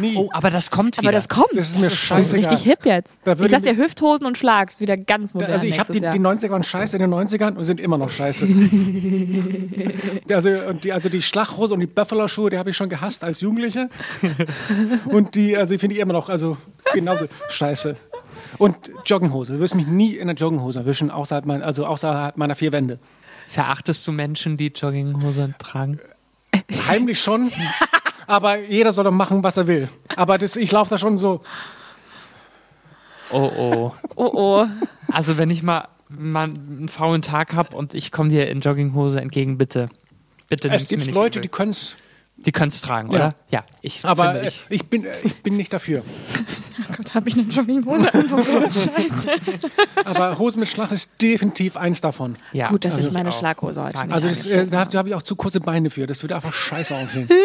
Nie. Oh, aber das kommt wieder. Aber das kommt. Das ist mir das ist scheißegal. richtig hip jetzt. Da Ich sag's ja, Hüfthosen und Schlag. ist wieder ganz modern Also ich habe die, die 90er waren scheiße in den 90ern und sind immer noch scheiße. also, und die, also die Schlachhose und die Buffalo-Schuhe, die habe ich schon gehasst als Jugendliche. Und die, also die finde ich immer noch, also genauso scheiße. Und Jogginghose. Du wirst mich nie in einer Jogginghose erwischen, außerhalb, mein, also außerhalb meiner vier Wände. Verachtest du Menschen, die Jogginghose tragen? Heimlich schon, aber jeder soll doch machen, was er will. Aber das, ich laufe da schon so, Oh, oh. oh oh. Also wenn ich mal, mal einen faulen Tag habe und ich komme dir in Jogginghose entgegen, bitte. Bitte es gibt nicht Leute, übel. die können es, die können es tragen, Ja. oder? Ja, ich aber finde, äh, ich, ich, bin, äh, ich bin nicht dafür. Gott, habe ich eine Jogginghose an? Oh scheiße. Aber Hose mit Schlag ist definitiv eins davon. ja. Gut, dass Also ich meine. Schlaghose heute Also das, äh, da habe hab ich auch zu kurze Beine für. Das würde einfach scheiße aussehen.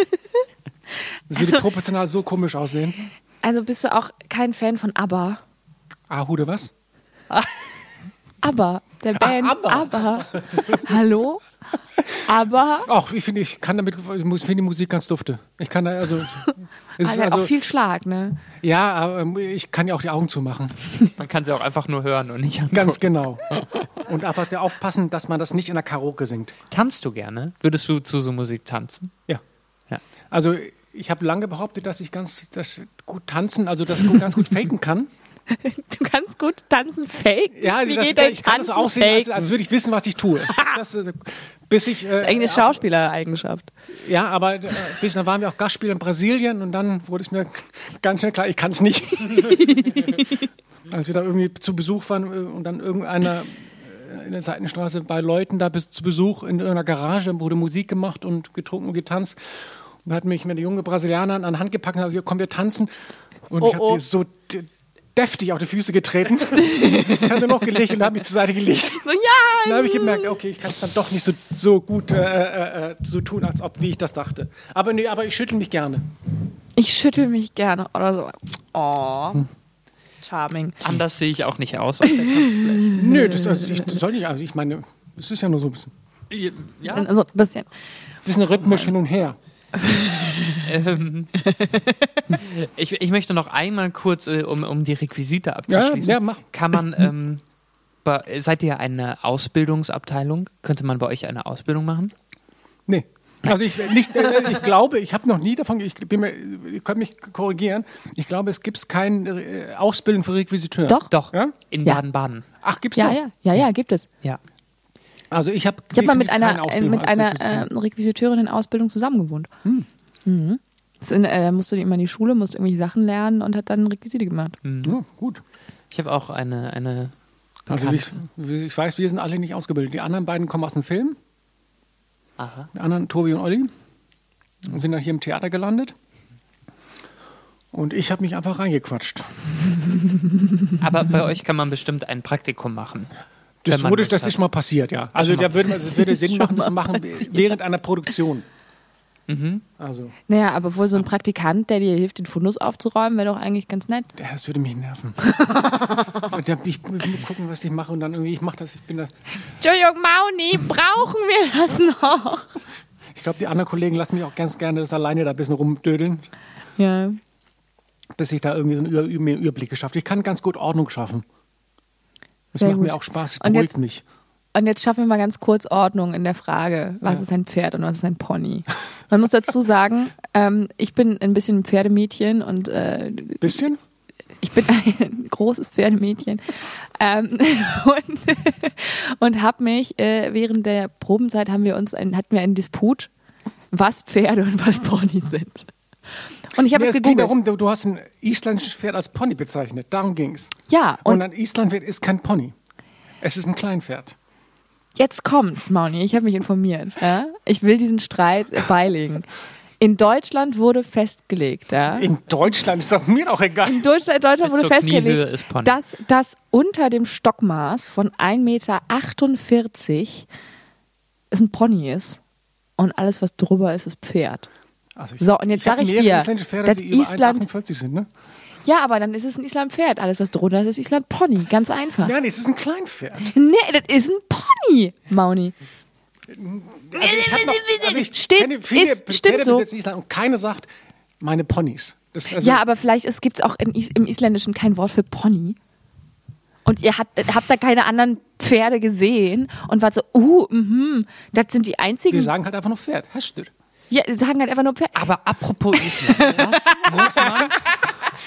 Das Also würde proportional so komisch aussehen. Also bist du auch kein Fan von ABBA? Ah, Hude, was? ABBA, der Band ABBA. ABBA. Hallo? ABBA? Ach, ich finde, ich kann damit, ich muss- finde die Musik ganz dufte. Ich kann da, also, es ist Also, also auch viel Schlag, ne? ja, aber ähm, ich kann ja auch die Augen zumachen. Man kann sie auch einfach nur hören und nicht angucken. Ganz genau. Und einfach sehr aufpassen, dass man das nicht in der Karaoke singt. Tanzt du gerne? Würdest du zu so Musik tanzen? Ja. Also, ich habe lange behauptet, dass ich ganz das gut tanzen, also das gut, ganz gut faken kann. Du kannst gut tanzen, fake. Ja, also Wie das, geht dein ich kann das so aussehen, als, als würde ich wissen, was ich tue. Das, äh, bis ich, äh, Das ist eigentlich eine Schauspielereigenschaft. Ja, aber äh, bis dann waren wir auch Gastspieler in Brasilien und dann wurde es mir ganz schnell klar, ich kann es nicht. Als wir da irgendwie zu Besuch waren äh, und dann irgendeiner in der Seitenstraße bei Leuten da bis, zu Besuch in irgendeiner Garage, wurde Musik gemacht und getrunken und getanzt. Und da hat mich eine junge Brasilianerin an die Hand gepackt und gesagt, hier, komm, wir tanzen. Und Oh, ich habe oh. sie so deftig auf die Füße getreten. ich habe nur noch gelegt und habe mich zur Seite gelegt. So, ja! Dann habe ich gemerkt, okay, ich kann es dann doch nicht so, so gut äh, äh, äh, so tun, als ob, wie ich das dachte. Aber nee, aber ich schüttel mich gerne. Ich schüttel mich gerne oder so. Oh. Charming. Anders sehe ich auch nicht aus auf der Tanzfläche. Nö, das, also ich, das soll nicht, also ich meine, es ist ja nur so ein bisschen, Ja, Also ein bisschen. bisschen rhythmisch hin und her. ähm, ich, ich möchte noch einmal kurz, äh, um, um die Requisite abzuschließen. Ja, ja, mach. Kann man, ähm, bei, seid ihr eine Ausbildungsabteilung? Könnte man bei euch eine Ausbildung machen? Nee. Also ich, nicht, äh, ich glaube, ich habe noch nie davon, ich bin mir, ihr könnt mich korrigieren, ich glaube, es gibt keine äh, Ausbildung für Requisiteur. Doch. Doch, Ja? in Ja. Baden-Baden. Ach, gibt's Ja, doch? ja, ja, ja, gibt es. Ja. Also ich habe Ich habe mal mit einer, äh, Ausbildung mit einer äh, Requisiteurin in Ausbildung zusammengewohnt. Mhm. Das in, äh, musste immer in die Schule, musste irgendwelche Sachen lernen und hat dann Requisite gemacht. ja, gut. Ich habe auch eine, eine Also ich, Bekannte. ich weiß, wir sind alle nicht ausgebildet. Die anderen beiden kommen aus dem Film, Aha. die anderen, Tobi und Olli, und sind dann hier im Theater gelandet. Und ich habe mich einfach reingequatscht. Aber bei euch kann man bestimmt ein Praktikum machen. Lust das ist schon mal passiert, ja. Also da würde, es würde Sinn machen, das zu machen während einer Produktion. Also, Naja, aber wohl so ein Praktikant, der dir hilft, den Fundus aufzuräumen, wäre doch eigentlich ganz nett. ja, das würde mich nerven. und dann, ich muss gucken, was ich mache und dann irgendwie, ich mache das, ich bin das. Entschuldigung, Mauni, brauchen wir das noch? Ich glaube, die anderen Kollegen lassen mich auch ganz gerne das alleine da ein bisschen rumdödeln, Ja. bis ich da irgendwie so einen Überblick geschafft Ich kann ganz gut Ordnung schaffen. Das Sehr macht gut. mir auch Spaß, es Und beruhigt jetzt- mich. Und jetzt schaffen wir mal ganz kurz Ordnung in der Frage, was ist ein Pferd und was ist ein Pony? Man muss dazu sagen, ähm, ich bin ein bisschen ein Pferdemädchen und äh, Bisschen? ich bin ein großes Pferdemädchen ähm, und, und habe mich äh, während der Probenzeit haben wir uns ein, hatten wir einen Disput, was Pferde und was Ponys sind. Und ich habe Nee, es es ging gegoogelt. darum, du, du hast ein isländisches Pferd als Pony bezeichnet. Darum ging es. ja, Und, und ein Islandpferd ist kein Pony. Es ist ein Kleinpferd. Jetzt kommt's, Mauni. Ich habe mich informiert. Ja? Ich will diesen Streit beilegen. In Deutschland wurde festgelegt, ja? In Deutschland ist das mir auch egal. In Deutschland, in Deutschland wurde festgelegt, dass das unter dem Stockmaß von 1,48 Meter ist ein Pony ist. Und alles, was drüber ist, ist Pferd. Also So, und jetzt hab sag ich dir, Pferde, dass Island- 1,48 sind, ne? Ja, aber dann ist es ein Island-Pferd. Alles, was drunter ist, ist Island-Pony. Ganz einfach. Nein, es ist ein Kleinpferd. Nee, das ist ein Pony, Mauni. Also ich noch, also ich Steht- kenne viele ist- stimmt so. Island und keiner sagt, meine Ponys. Das, also, ja, aber vielleicht gibt es auch in, im Isländischen kein Wort für Pony. Und ihr habt, habt da keine anderen Pferde gesehen und wart so, uh, mhm, das sind die einzigen. wir sagen halt einfach nur Pferd. Hast du? Ja, sagen halt einfach nur Pferd. Aber apropos Island, was muss man?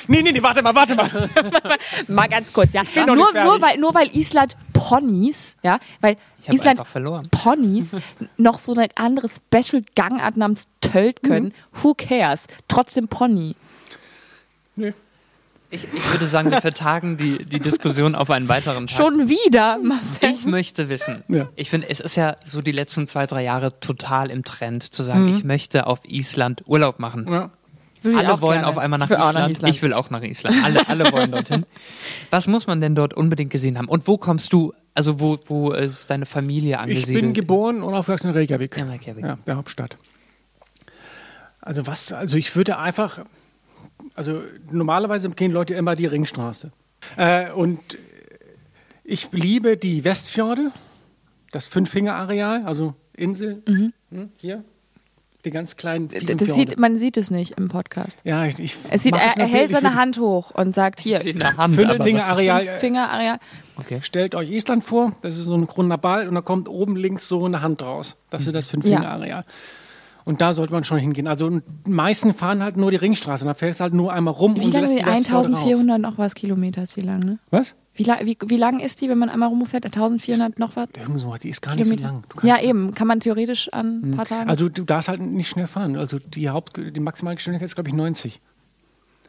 Nee, nee, nee, warte mal, warte mal. Mal ganz kurz, ja. Nur, nur, weil, nur weil Island Ponys, ja, weil Island. Ponys noch so eine andere Special-Gangart namens Tölt können. Mhm. Who cares? Trotzdem Pony. Nee. Ich, ich würde sagen, wir vertagen die, die Diskussion auf einen weiteren Tag. Schon wieder, Marcel. Ich möchte wissen, Ja. ich finde, es ist ja so die letzten zwei, drei Jahre total im Trend zu sagen, ich möchte auf Island Urlaub machen. Ja. Ich Alle wollen gerne. auf einmal nach ich Island. nach Island. Ich will auch nach Island. Alle, alle wollen dorthin. Was muss man denn dort unbedingt gesehen haben? Und wo kommst du, also wo, wo ist deine Familie Ich angesiedelt? bin geboren und aufgewachsen in Reykjavik. Ja, Reykjavik. Ja, der Hauptstadt. Also was, also ich würde einfach, also normalerweise gehen Leute immer die Ringstraße. Äh, und ich liebe die Westfjorde, das Fünffinger-Areal, also Insel, hm, hier, die ganz kleinen Mhm. das sieht, man sieht es nicht im Podcast. ja, ich, ich Es sieht, er, er hält seine Hand hoch und sagt hier, Ich sehe in der Hand. Fünf aber Finger was- Areal. fünf Finger, Areal. Okay. Stellt euch Island vor, das ist so ein runder Ball und da kommt oben links so eine Hand raus. Das ist das Fünf-Finger-Areal. Und da sollte man schon hingehen. Also die meisten fahren halt nur die Ringstraße. Da fährst du halt nur einmal rum Wie und lange die Westfjorde raus. 1400 noch was Kilometer ist die lang, ne? Was? Wie, wie, wie lang ist die, wenn man einmal rumfährt? 1400 noch was? Irgend sowas, die ist gar nicht so Kilometer? lang. Ja, eben. Kann man theoretisch an ein paar Tagen. Also du darfst halt nicht schnell fahren. Also die Haupt die maximale Geschwindigkeit ist, glaube ich, 90.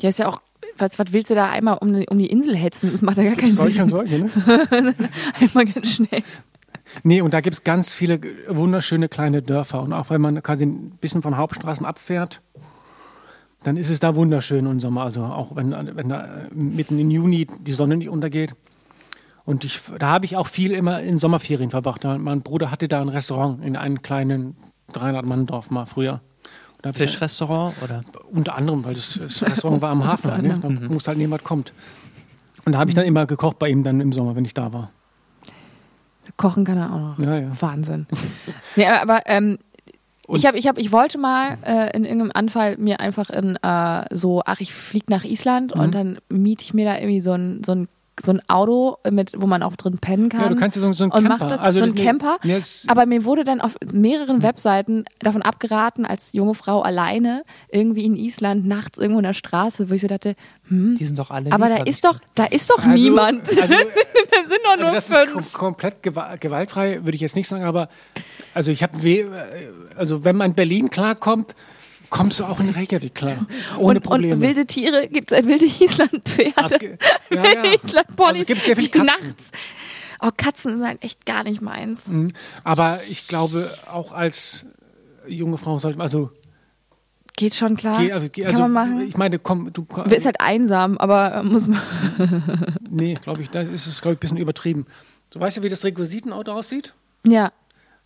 ja, ist ja auch. Was, was willst du da einmal um, die- um die Insel hetzen? Das macht ja gar keinen Solche Sinn. und solche, ne? Einmal ganz schnell. Nee, und da gibt es ganz viele wunderschöne kleine Dörfer. Und auch wenn man quasi ein bisschen von Hauptstraßen abfährt, dann ist es da wunderschön im Sommer. Also auch wenn, wenn da mitten im Juni die Sonne nicht untergeht. Und ich, da habe ich auch viel immer in Sommerferien verbracht. Mein Bruder hatte da ein Restaurant in einem kleinen 300-Mann-Dorf mal früher. Fischrestaurant oder? Unter anderem, weil das, das Restaurant war am Hafen. Ne? Da muss halt niemand kommt. Und da habe ich dann immer gekocht bei ihm dann im Sommer, wenn ich da war. Kochen kann er auch noch. Ja, ja. Wahnsinn. nee, aber, ähm, ich, hab, ich, hab, ich wollte mal äh, in irgendeinem Anfall mir einfach in äh, so, ach, ich fliege nach Island Mhm. und dann miete ich mir da irgendwie so ein, so ein, so ein Auto, mit, wo man auch drin pennen kann. Ja, du kannst dir so, so einen und Camper. das, also so ein das- Camper. Das- aber mir wurde dann auf mehreren Webseiten davon abgeraten, als junge Frau alleine irgendwie in Island nachts irgendwo in der Straße, wo ich so dachte, hm, Die sind doch alle aber lieb, da ist doch, da ist doch Also- niemand. also- da sind doch nur Also das ist kom fünf. komplett gewa gewaltfrei, würde ich jetzt nicht sagen, aber also ich habe, weh- also wenn man in Berlin klarkommt, kommst du auch in Reykjavik klar, ohne und, Probleme. und wilde Tiere, gibt es wilde Islandpferde, ge- ja, ja. wilde Islandponys, Also es gibt sehr viele Katzen. nachts. Oh, Katzen sind halt echt gar nicht meins. aber ich glaube, auch als junge Frau sollte man, also, Geht schon klar. geh, also, geh, Kann also man machen. ich meine, komm, du, Ist halt einsam, aber äh, muss man. nee, glaube ich, da ist es, glaube ich, ein bisschen übertrieben. Du weißt ja, wie das Requisitenauto aussieht? Ja.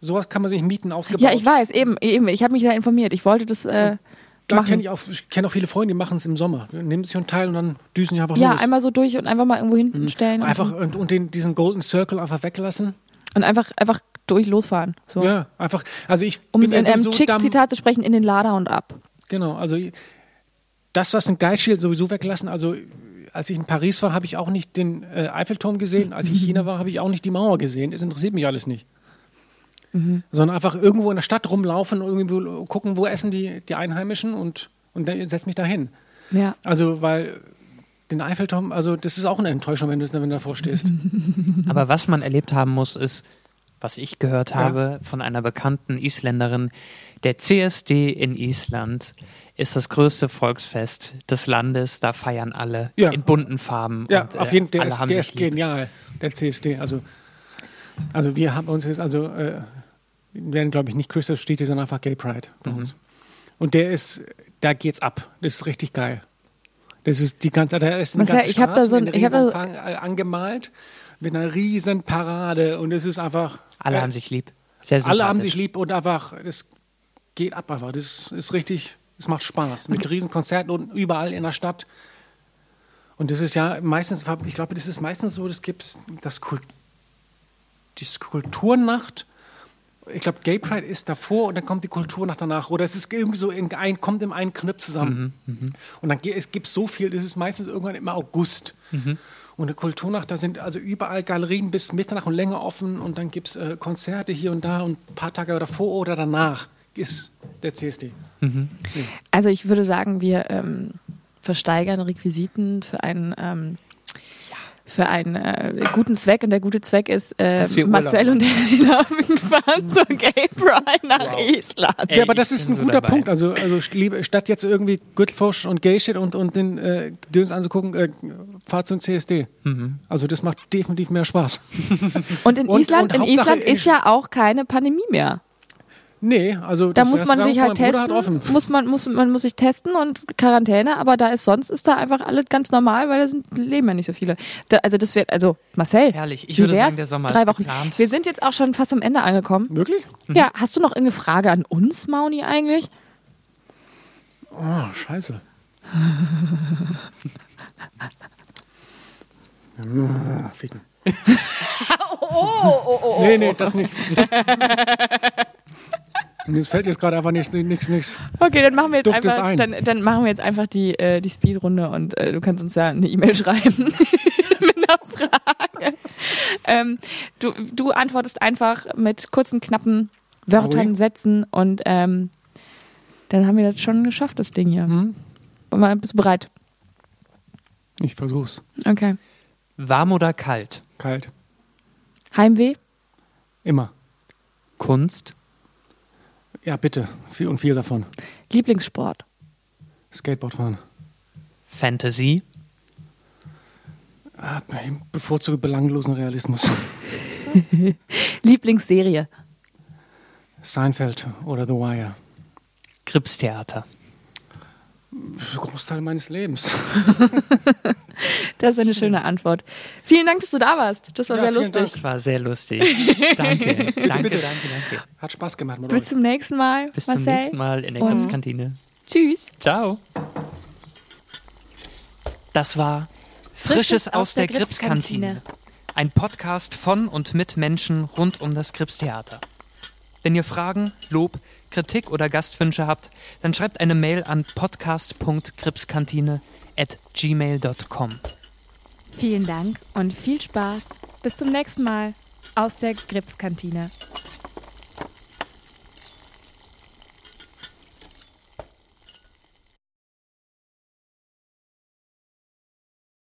Sowas kann man sich mieten, ausgebaut. Ja, ich weiß, eben, eben. Ich habe mich da informiert. Ich wollte das äh, Da kenne ich auch, ich kenne auch viele Freunde, die machen es im Sommer. Nehmen sich einen Teil und dann düsen die einfach ja, los. einmal so durch und einfach mal irgendwo hinten stellen. Einfach und, und, und den, diesen Golden Circle einfach weglassen. und einfach, einfach durch losfahren. So. Ja, einfach. Also ich Um es in einem Chick-Zitat zu sprechen, in den Lader und ab. Genau, also das, was ein Guide-Schild sowieso weglassen. Also als ich in Paris war, habe ich auch nicht den äh, Eiffelturm gesehen. Als ich in China war, habe ich auch nicht die Mauer gesehen. Es interessiert mich alles nicht. Mhm. Sondern einfach irgendwo in der Stadt rumlaufen und irgendwo gucken, wo essen die, die Einheimischen und, und setz mich dahin. Ja. Also, weil den Eiffelturm, also das ist auch eine Enttäuschung, wenn du, wenn du davor stehst. Aber was man erlebt haben muss, ist, was ich gehört habe von einer bekannten Isländerin, der CSD in Island ist das größte Volksfest des Landes. Da feiern alle Ja. in bunten Farben. Ja, und, auf äh, jeden Fall, der, ist, der ist genial, der CSD. Also, also wir haben uns jetzt, also äh, wir werden, glaube ich, nicht Christoph Städte, sondern einfach Gay Pride bei Mhm. uns. Und der ist, da geht's ab. Das ist richtig geil. Das ist die ganze, da ist eine ganze ich hab da so ein- ich hab da- Regenbogen äh, angemalt mit einer riesen Parade und es ist einfach. Alle äh, haben sich lieb. Sehr alle haben sich lieb und einfach, es geht ab einfach. Das ist richtig, es macht Spaß. Mit riesen Konzerten und überall in der Stadt. Und das ist ja meistens, ich glaube, das ist meistens so, das gibt das Kult, die Kulturnacht. Ich glaube, Gay Pride ist davor und dann kommt die Kulturnacht danach. Oder es ist irgendwie so, in ein, kommt in einen Knipp zusammen. Und dann es gibt so viel, das ist meistens irgendwann immer August. Und eine Kulturnacht, da sind also überall Galerien bis Mitternacht und länger offen und dann gibt es äh, Konzerte hier und da und ein paar Tage davor oder danach ist der CSD. Also ich würde sagen, wir ähm, versteigern Requisiten für einen ähm, für einen äh, guten Zweck und der gute Zweck ist, äh, Marcel und Elena fahren zur Gay Pride nach Island. Ey, ja, aber das ist ein so guter dabei. Punkt. Also, also liebe, statt jetzt irgendwie Gürtelfosch und Gay Shit und, und den äh, Döns anzugucken, äh, fahrt zum CSD. Mhm. Also das macht definitiv mehr Spaß. Und in Und- Island, und in Island ist ja auch keine Pandemie mehr. Nee, also Da das muss man sich halt testen, muss man, muss, man muss sich testen und Quarantäne, aber da ist sonst ist da einfach alles ganz normal, weil da sind, leben ja nicht so viele. Da, also das wird, also Marcel, Herrlich. Ich würde sagen, der Sommer Drei ist Wochen. geplant. Wir sind jetzt auch schon fast am Ende angekommen. Wirklich? Ja, hast du noch irgendeine Frage an uns, Mauni, eigentlich? Oh, scheiße. Ja, Ficken. Nee, nee, das nicht. Mir fällt jetzt gerade einfach nichts, nichts, nichts. Okay, dann machen wir jetzt Duft einfach, ein. dann, dann machen wir jetzt einfach die, äh, die Speedrunde und äh, du kannst uns ja eine E-Mail schreiben mit einer Frage. Ähm, du, du antwortest einfach mit kurzen, knappen Wörtern, Ui. Sätzen und ähm, dann haben wir das schon geschafft, das Ding hier. Hm? Bist du bereit? Ich versuch's. Okay. Warm oder kalt? Kalt. Heimweh? Immer. Kunst? Ja, bitte. Viel und viel davon. Lieblingssport? Skateboard fahren. Fantasy? Ah, Ich bevorzuge belanglosen Realismus. Lieblingsserie. Seinfeld oder The Wire. Gripstheater. Großteil meines Lebens. Das ist eine schöne Antwort. Vielen Dank, dass du da warst. Das war Ja, sehr lustig. Das war sehr lustig. Danke. Danke, danke, danke. Hat Spaß gemacht mit Bis euch. zum nächsten Mal. Bis Marcel. zum nächsten Mal in der Gripskantine. Tschüss. Ciao. Das war Frisches aus der Gripskantine. Ein Podcast von und mit Menschen rund um das Gripstheater. Wenn ihr Fragen, Lob, Kritik oder Gastwünsche habt, dann schreibt eine Mail an podcast.gripskantine at gmail.com. Vielen Dank und viel Spaß. Bis zum nächsten Mal aus der Gripskantine.